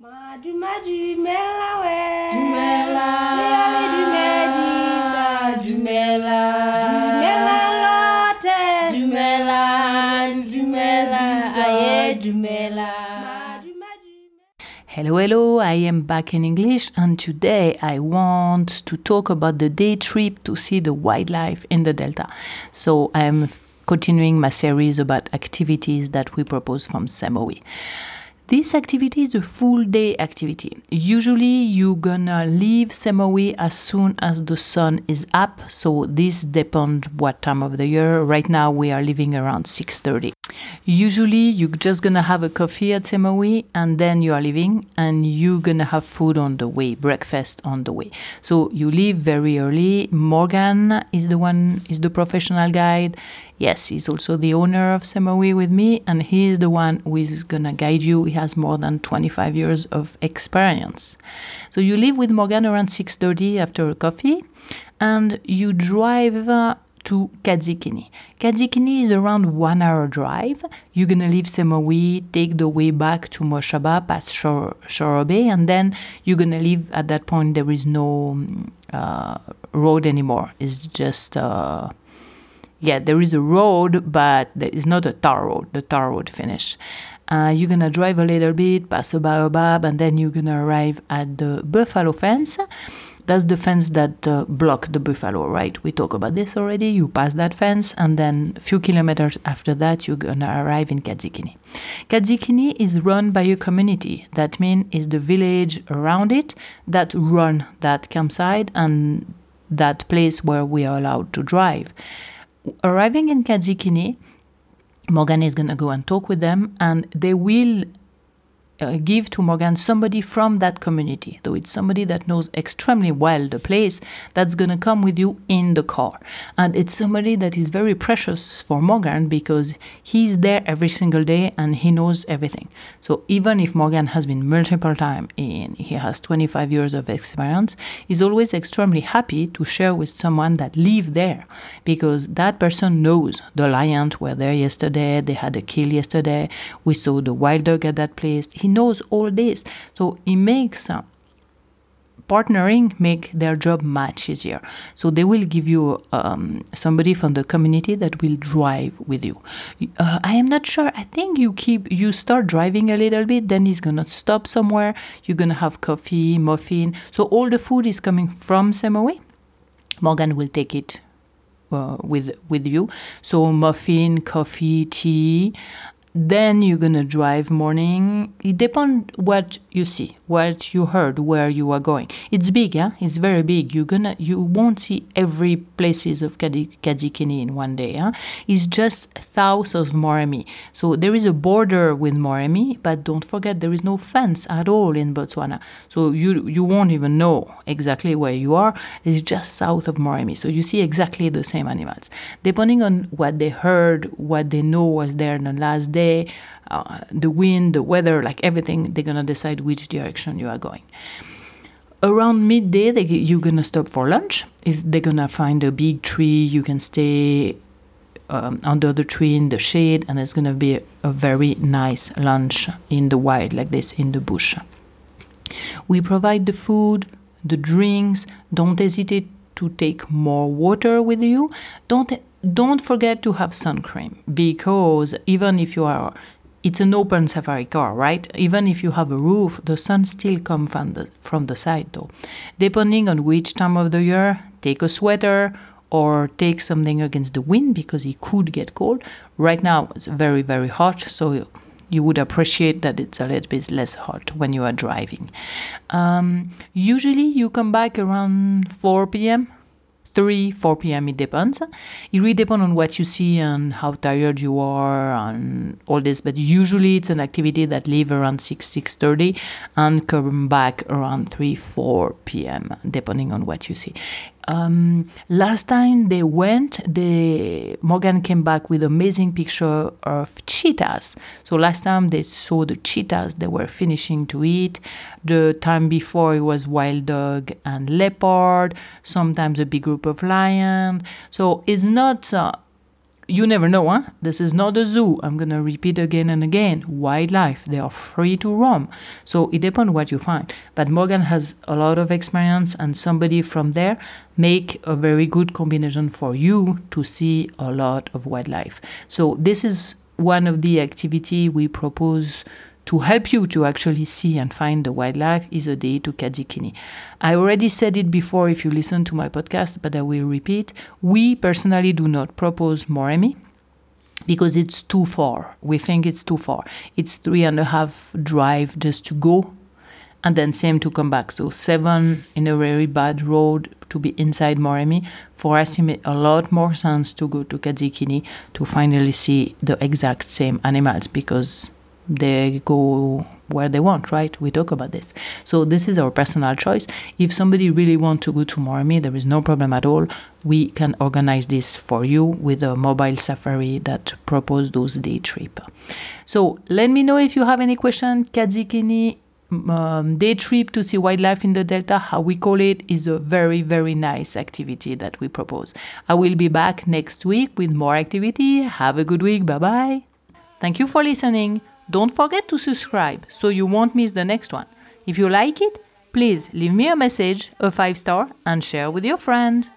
We Dumela. Leale dumedisa Dumela. Dumela lote Dumela, dumela, aye, dumela. Hello, hello, I am back in English, and today I want to talk about the day trip to see the wildlife in the Delta. So I'm continuing my series about activities that we propose from Semowi. This activity is a full day activity. Usually you're gonna leave Semowi as soon as the sun is up, so this depends what time of the year. Right now we are leaving around 6:30. Usually you're just gonna have a coffee at Semowi and then you are leaving and you're gonna have food on the way, breakfast on the way. So you leave very early. Morgan is the one is the professional guide. Yes, he's also the owner of Semowi with me, and he's the one who is gonna guide you. He has more than 25 years of experience. So you leave with Morgan around 6:30 after a coffee, and you drive uh, to Kaziikini. Kaziikini is around one hour drive. You're gonna leave Semowi, take the way back to Moshaba, past Shor- Shorobe, and then you're gonna leave. At that point, there is no uh, road anymore. It's just uh, yeah, there is a road, but there is not a tar road. The tar road finish. Uh, you're gonna drive a little bit, pass a baobab, and then you're gonna arrive at the buffalo fence. That's the fence that uh, block the buffalo, right? We talk about this already. You pass that fence, and then a few kilometers after that, you're gonna arrive in Kaziikini. Kaziikini is run by a community. That means is the village around it that run that campsite and that place where we are allowed to drive arriving in Kaziikini, Morgan is going to go and talk with them, and they will uh, give to Morgan somebody from that community. So it's somebody that knows extremely well the place that's going to come with you in the car. And it's somebody that is very precious for Morgan because he's there every single day and he knows everything. So even if Morgan has been multiple times in, he has 25 years of experience, he's always extremely happy to share with someone that live there because that person knows the lions were there yesterday, they had a kill yesterday, we saw the wild dog at that place. He knows all this. So he makes uh, partnering make their job much easier. So they will give you um, somebody from the community that will drive with you. Uh, I am not sure. I think you keep you start driving a little bit, then he's gonna stop somewhere. You're gonna have coffee, muffin. So all the food is coming from Semowi. Morgan will take it uh, with with you. So muffin, coffee, tea. Then you're gonna drive morning. It depends what you see, what you heard, where you are going. It's big, yeah. It's very big. You're gonna you won't see every places of Kaziikini in one day. Yeah? It's just south of Moremi. So there is a border with Moremi, but don't forget there is no fence at all in Botswana. So you you won't even know exactly where you are. It's just south of Moremi. So you see exactly the same animals. Depending on what they heard, what they know was there in the last day, uh, the wind, the weather, like everything, they're gonna decide which direction you are going. Around midday they, you're gonna stop for lunch. Is they're gonna find a big tree you can stay um, under the tree in the shade and it's gonna be a, a very nice lunch in the wild like this in the bush. We provide the food the drinks. Don't hesitate to take more water with you. Don't don't forget to have sun cream because even if you are it's an open safari car, right? Even if you have a roof, the sun still comes from the, from the side though. Depending on which time of the year, take a sweater or take something against the wind because it could get cold. Right now it's very, very hot, so you would appreciate that it's a little bit less hot when you are driving. Um, usually you come back around 4 p.m. 3 4 p.m it depends. It really depends on what you see and how tired you are and all this but usually it's an activity that leave around 6 6.30 and come back around 3 4 p.m depending on what you see um, last time they went, the Morgan came back with amazing picture of cheetahs. So last time they saw the cheetahs they were finishing to eat. The time before it was wild dog and leopard. Sometimes a big group of lion. So it's not. Uh, you never know, huh? This is not a zoo. I'm gonna repeat again and again. Wildlife, they are free to roam. So it depends what you find. But Morgan has a lot of experience, and somebody from there make a very good combination for you to see a lot of wildlife. So this is one of the activity we propose to help you to actually see and find the wildlife is a day to Kaziikini. I already said it before if you listen to my podcast, but I will repeat. We personally do not propose Moremi because it's too far. We think it's too far. It's three and a half drive just to go and then same to come back. So seven in a very bad road to be inside Moremi. For us, it made a lot more sense to go to Kaziikini to finally see the exact same animals because they go where they want, right? We talk about this. So this is our personal choice. If somebody really want to go to Moremi, there is no problem at all. We can organize this for you with a mobile safari that propose those day trip. So let me know if you have any question. Kaziikini um, day trip to see wildlife in the delta, how we call it, is a very, very nice activity that we propose. I will be back next week with more activity. Have a good week. Bye bye. Thank you for listening. Don't forget to subscribe so you won't miss the next one. If you like it, please leave me a message, a five star, and share with your friend.